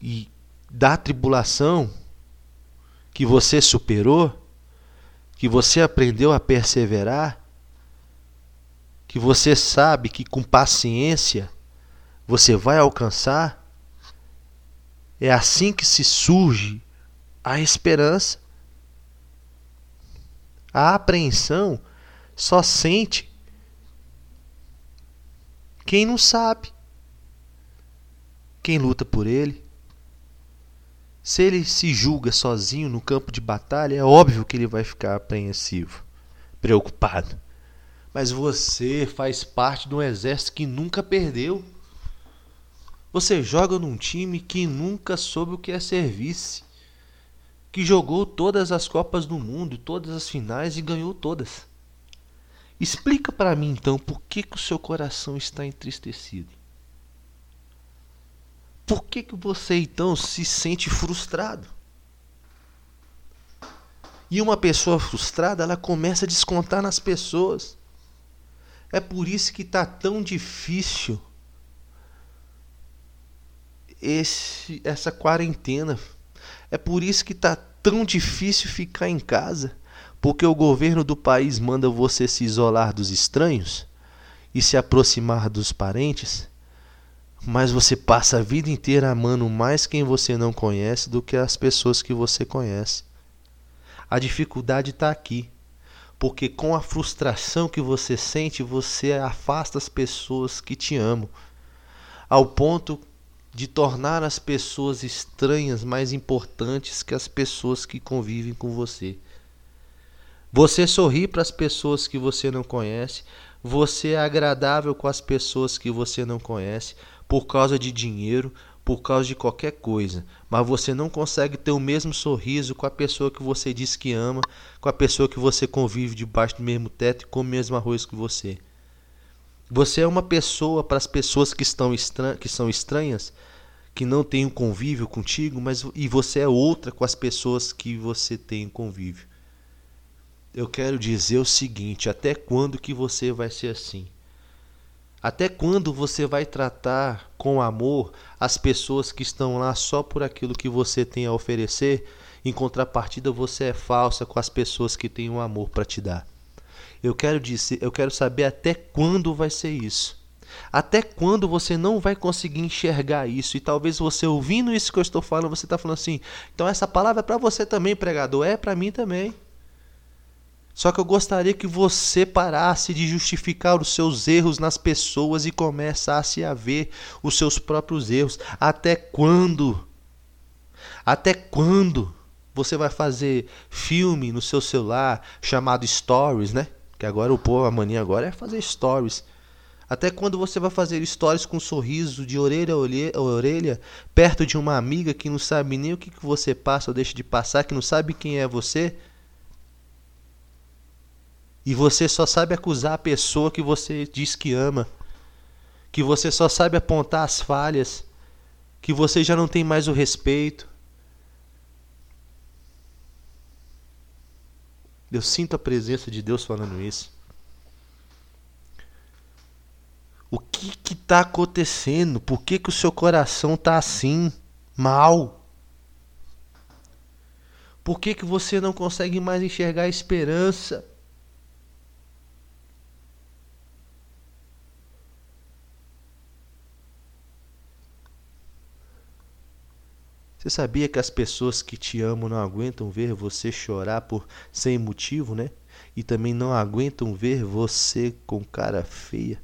E da tribulação que você superou, que você aprendeu a perseverar, que você sabe que com paciência você vai alcançar, é assim que se surge a esperança. A apreensão só sente quem não sabe, quem luta por ele. Se ele se julga sozinho no campo de batalha, é óbvio que ele vai ficar apreensivo, preocupado. Mas você faz parte de um exército que nunca perdeu. Você joga num time que nunca soube o que é serviço, que jogou todas as Copas do Mundo, todas as finais e ganhou todas. Explica para mim então por que, que o seu coração está entristecido. Por que, que você então se sente frustrado? E uma pessoa frustrada, ela começa a descontar nas pessoas. É por isso que está tão difícil esse, essa quarentena. É por isso que está tão difícil ficar em casa. Porque o governo do país manda você se isolar dos estranhos e se aproximar dos parentes mas você passa a vida inteira amando mais quem você não conhece do que as pessoas que você conhece. A dificuldade está aqui, porque com a frustração que você sente, você afasta as pessoas que te amam, ao ponto de tornar as pessoas estranhas mais importantes que as pessoas que convivem com você. Você sorri para as pessoas que você não conhece, você é agradável com as pessoas que você não conhece, por causa de dinheiro, por causa de qualquer coisa, mas você não consegue ter o mesmo sorriso com a pessoa que você diz que ama, com a pessoa que você convive debaixo do mesmo teto e come o mesmo arroz que você. Você é uma pessoa para as pessoas que, estão estran que são estranhas, que não têm um convívio contigo, mas e você é outra com as pessoas que você tem um convívio. Eu quero dizer o seguinte, até quando que você vai ser assim? Até quando você vai tratar com amor as pessoas que estão lá só por aquilo que você tem a oferecer? Em contrapartida, você é falsa com as pessoas que têm um amor para te dar. Eu quero dizer, eu quero saber até quando vai ser isso. Até quando você não vai conseguir enxergar isso? E talvez você ouvindo isso que eu estou falando, você está falando assim: então essa palavra é para você também, pregador. É para mim também. Só que eu gostaria que você parasse de justificar os seus erros nas pessoas e começasse a ver os seus próprios erros. Até quando? Até quando você vai fazer filme no seu celular chamado Stories, né? Que agora o povo, a mania agora é fazer Stories. Até quando você vai fazer stories com um sorriso de orelha a orelha, perto de uma amiga que não sabe nem o que, que você passa ou deixa de passar, que não sabe quem é você? E você só sabe acusar a pessoa que você diz que ama. Que você só sabe apontar as falhas. Que você já não tem mais o respeito. Eu sinto a presença de Deus falando isso. O que está acontecendo? Por que, que o seu coração está assim, mal? Por que, que você não consegue mais enxergar a esperança? Você sabia que as pessoas que te amam não aguentam ver você chorar por sem motivo, né? E também não aguentam ver você com cara feia?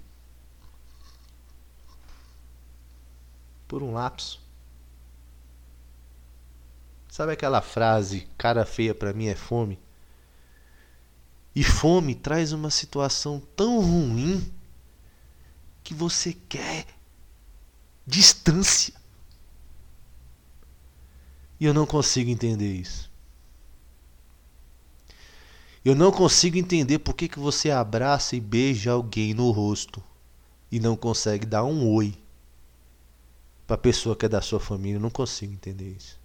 Por um lapso. Sabe aquela frase, cara feia para mim é fome? E fome traz uma situação tão ruim que você quer distância. E eu não consigo entender isso. Eu não consigo entender por que, que você abraça e beija alguém no rosto e não consegue dar um oi para a pessoa que é da sua família. Eu não consigo entender isso.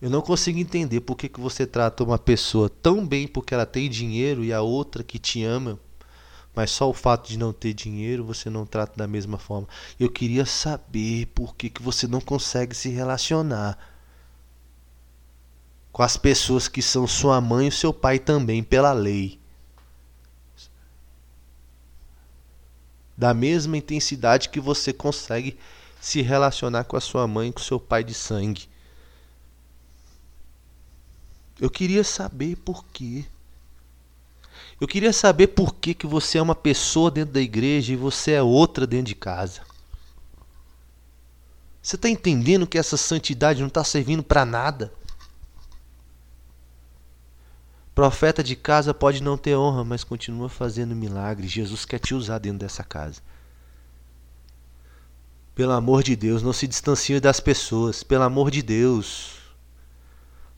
Eu não consigo entender por que, que você trata uma pessoa tão bem porque ela tem dinheiro e a outra que te ama mas só o fato de não ter dinheiro você não trata da mesma forma. Eu queria saber por que, que você não consegue se relacionar com as pessoas que são sua mãe e seu pai também, pela lei. Da mesma intensidade que você consegue se relacionar com a sua mãe e com seu pai de sangue. Eu queria saber por quê. Eu queria saber por que, que você é uma pessoa dentro da igreja e você é outra dentro de casa. Você está entendendo que essa santidade não está servindo para nada? Profeta de casa pode não ter honra, mas continua fazendo milagres. Jesus quer te usar dentro dessa casa. Pelo amor de Deus, não se distancie das pessoas. Pelo amor de Deus.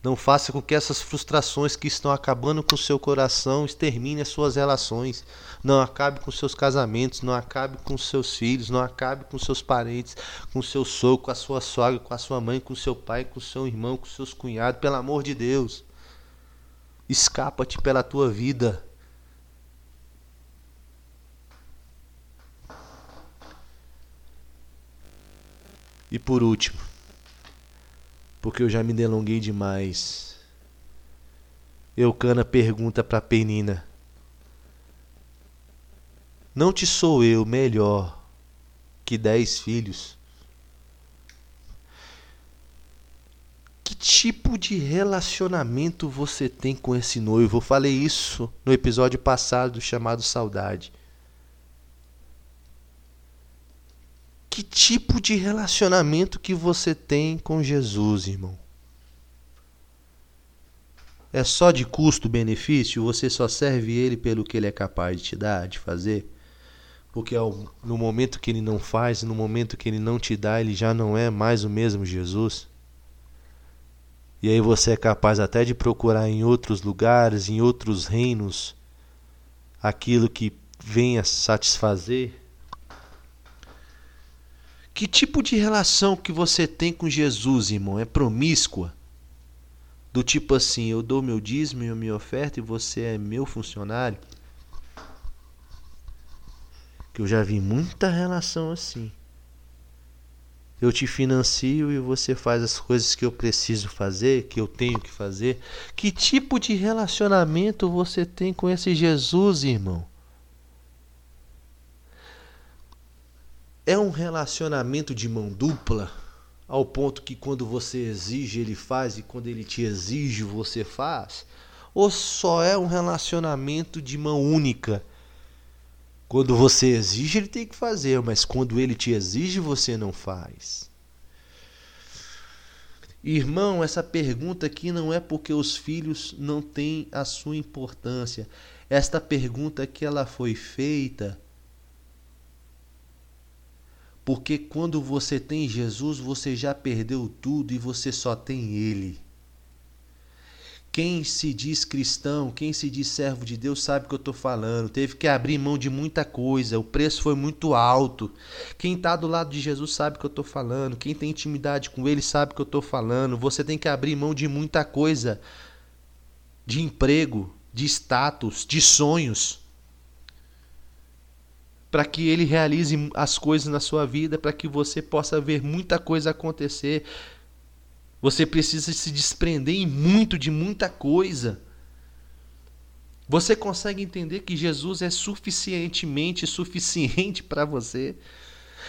Não faça com que essas frustrações que estão acabando com o seu coração exterminem as suas relações. Não acabe com seus casamentos, não acabe com seus filhos, não acabe com seus parentes, com seu sogro, com a sua sogra, com a sua mãe, com seu pai, com seu irmão, com seus cunhados. Pelo amor de Deus. Escapa-te pela tua vida. E por último, porque eu já me delonguei demais. Eucana pergunta para Penina: Não te sou eu melhor que dez filhos? Que tipo de relacionamento você tem com esse noivo? Eu falei isso no episódio passado chamado Saudade. Que tipo de relacionamento que você tem com Jesus, irmão? É só de custo-benefício? Você só serve ele pelo que ele é capaz de te dar, de fazer? Porque no momento que ele não faz, no momento que ele não te dá, ele já não é mais o mesmo Jesus? E aí você é capaz até de procurar em outros lugares, em outros reinos, aquilo que venha satisfazer. Que tipo de relação que você tem com Jesus, irmão? É promíscua? Do tipo assim, eu dou meu dízimo e minha oferta e você é meu funcionário? Que eu já vi muita relação assim. Eu te financio e você faz as coisas que eu preciso fazer, que eu tenho que fazer. Que tipo de relacionamento você tem com esse Jesus, irmão? É um relacionamento de mão dupla, ao ponto que quando você exige, ele faz e quando ele te exige, você faz? Ou só é um relacionamento de mão única? Quando você exige, ele tem que fazer, mas quando ele te exige, você não faz. Irmão, essa pergunta aqui não é porque os filhos não têm a sua importância. Esta pergunta aqui ela foi feita porque quando você tem Jesus, você já perdeu tudo e você só tem ele. Quem se diz cristão, quem se diz servo de Deus, sabe o que eu estou falando. Teve que abrir mão de muita coisa, o preço foi muito alto. Quem está do lado de Jesus sabe o que eu estou falando. Quem tem intimidade com Ele sabe o que eu estou falando. Você tem que abrir mão de muita coisa: de emprego, de status, de sonhos. Para que Ele realize as coisas na sua vida, para que você possa ver muita coisa acontecer você precisa se desprender em muito de muita coisa. Você consegue entender que Jesus é suficientemente suficiente para você?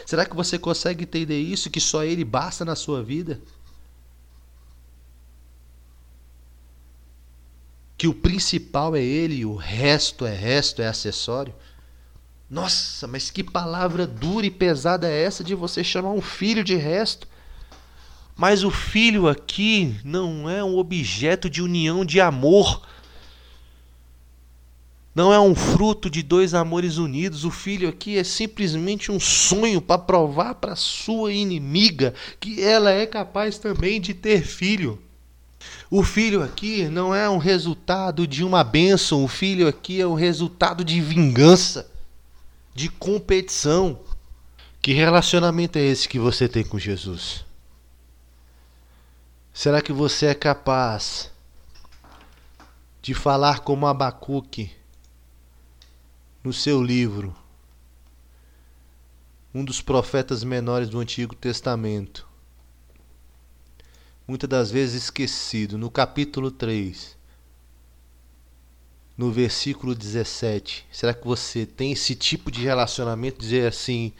Será que você consegue entender isso que só ele basta na sua vida? Que o principal é ele e o resto é resto, é acessório? Nossa, mas que palavra dura e pesada é essa de você chamar um filho de resto? Mas o filho aqui não é um objeto de união de amor. Não é um fruto de dois amores unidos. O filho aqui é simplesmente um sonho para provar para sua inimiga que ela é capaz também de ter filho. O filho aqui não é um resultado de uma bênção, o filho aqui é um resultado de vingança, de competição. Que relacionamento é esse que você tem com Jesus? Será que você é capaz de falar como Abacuque no seu livro, um dos profetas menores do Antigo Testamento, muitas das vezes esquecido, no capítulo 3, no versículo 17? Será que você tem esse tipo de relacionamento, dizer assim,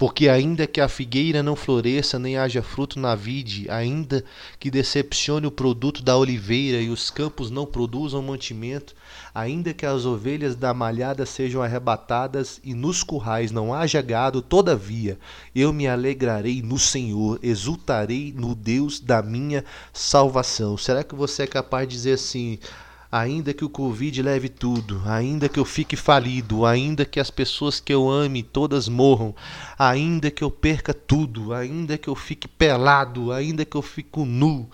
porque ainda que a figueira não floresça, nem haja fruto na vide, ainda que decepcione o produto da oliveira e os campos não produzam mantimento, ainda que as ovelhas da malhada sejam arrebatadas e nos currais não haja gado, todavia eu me alegrarei no Senhor, exultarei no Deus da minha salvação. Será que você é capaz de dizer assim: ainda que o Covid leve tudo, ainda que eu fique falido, ainda que as pessoas que eu ame todas morram, ainda que eu perca tudo, ainda que eu fique pelado, ainda que eu fique nu,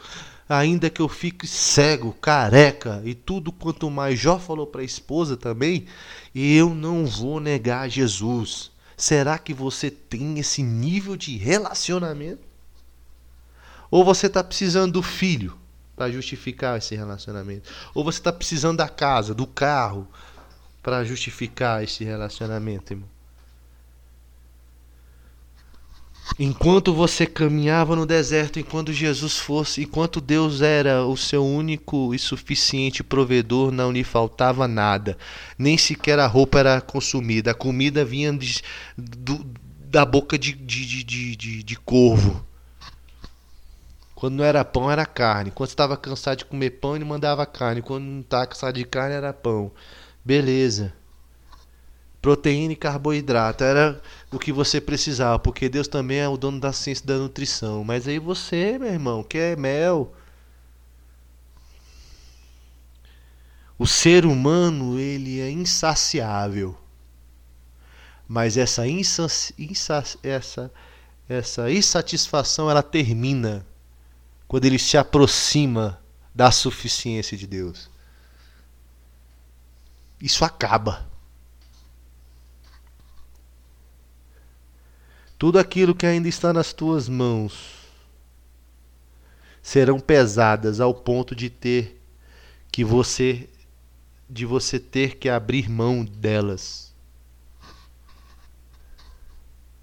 ainda que eu fique cego, careca e tudo quanto mais Jó falou para a esposa também, eu não vou negar Jesus. Será que você tem esse nível de relacionamento? Ou você está precisando do filho? Para justificar esse relacionamento. Ou você está precisando da casa, do carro, para justificar esse relacionamento, irmão. Enquanto você caminhava no deserto, enquanto Jesus fosse, enquanto Deus era o seu único e suficiente provedor, não lhe faltava nada. Nem sequer a roupa era consumida. A comida vinha de, do, da boca de, de, de, de, de corvo. Quando não era pão, era carne. Quando estava cansado de comer pão, ele mandava carne. Quando não estava cansado de carne, era pão. Beleza. Proteína e carboidrato era o que você precisava, porque Deus também é o dono da ciência da nutrição. Mas aí você, meu irmão, quer mel. O ser humano, ele é insaciável. Mas essa, insaci, essa, essa insatisfação, ela termina quando ele se aproxima da suficiência de Deus. Isso acaba. Tudo aquilo que ainda está nas tuas mãos serão pesadas ao ponto de ter que você de você ter que abrir mão delas.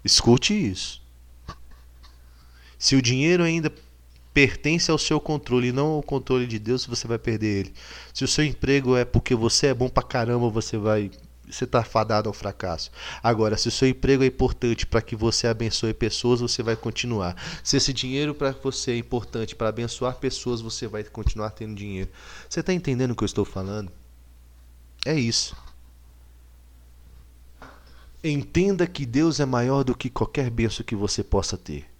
Escute isso. Se o dinheiro ainda pertence ao seu controle não ao controle de Deus, você vai perder ele. Se o seu emprego é porque você é bom pra caramba, você vai você está fadado ao fracasso. Agora, se o seu emprego é importante para que você abençoe pessoas, você vai continuar. Se esse dinheiro para você é importante para abençoar pessoas, você vai continuar tendo dinheiro. Você está entendendo o que eu estou falando? É isso. Entenda que Deus é maior do que qualquer benção que você possa ter.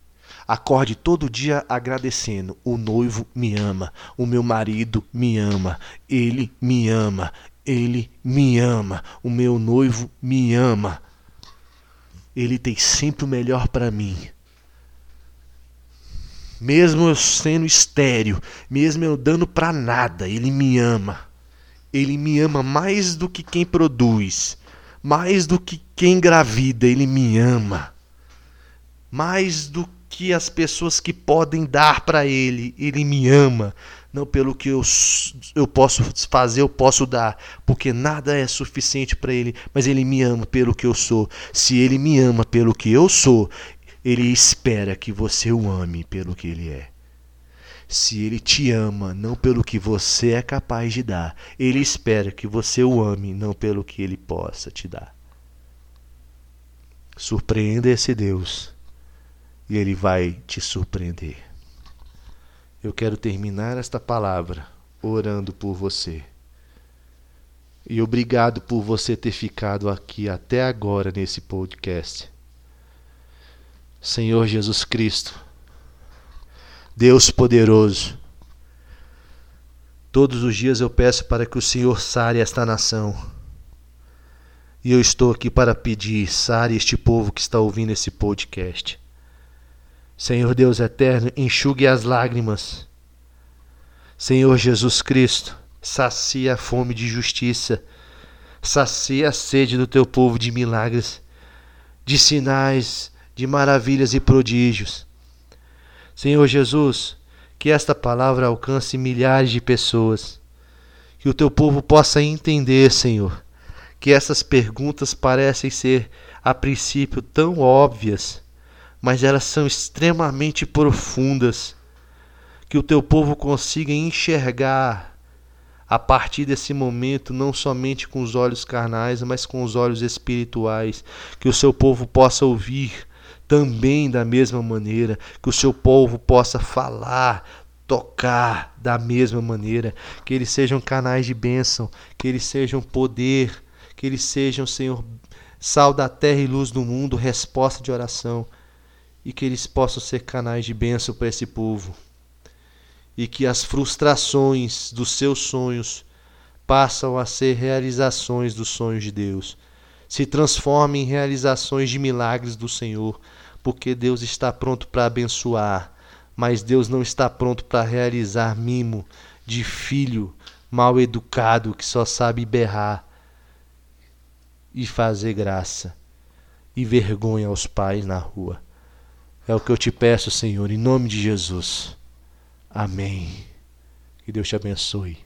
Acorde todo dia agradecendo: o noivo me ama, o meu marido me ama, ele me ama, ele me ama, o meu noivo me ama. Ele tem sempre o melhor para mim. Mesmo eu sendo estéreo, mesmo eu dando para nada, ele me ama. Ele me ama mais do que quem produz, mais do que quem engravida, ele me ama. Mais do que as pessoas que podem dar para Ele. Ele me ama, não pelo que eu, eu posso fazer, eu posso dar, porque nada é suficiente para Ele, mas Ele me ama pelo que eu sou. Se Ele me ama pelo que eu sou, Ele espera que você o ame pelo que Ele é. Se Ele te ama não pelo que você é capaz de dar, Ele espera que você o ame não pelo que Ele possa te dar. Surpreenda esse Deus e ele vai te surpreender. Eu quero terminar esta palavra orando por você. E obrigado por você ter ficado aqui até agora nesse podcast. Senhor Jesus Cristo, Deus poderoso, todos os dias eu peço para que o Senhor sare esta nação. E eu estou aqui para pedir, sare este povo que está ouvindo esse podcast. Senhor Deus eterno, enxugue as lágrimas. Senhor Jesus Cristo, sacia a fome de justiça, sacia a sede do teu povo de milagres, de sinais, de maravilhas e prodígios. Senhor Jesus, que esta palavra alcance milhares de pessoas, que o teu povo possa entender, Senhor, que essas perguntas parecem ser a princípio tão óbvias mas elas são extremamente profundas. Que o teu povo consiga enxergar a partir desse momento, não somente com os olhos carnais, mas com os olhos espirituais. Que o seu povo possa ouvir também da mesma maneira, que o seu povo possa falar, tocar da mesma maneira, que eles sejam canais de bênção, que eles sejam poder, que eles sejam, Senhor, sal da terra e luz do mundo, resposta de oração e que eles possam ser canais de bênção para esse povo. E que as frustrações dos seus sonhos passam a ser realizações dos sonhos de Deus. Se transformem em realizações de milagres do Senhor, porque Deus está pronto para abençoar, mas Deus não está pronto para realizar mimo de filho mal educado que só sabe berrar e fazer graça e vergonha aos pais na rua. É o que eu te peço, Senhor, em nome de Jesus. Amém. Que Deus te abençoe.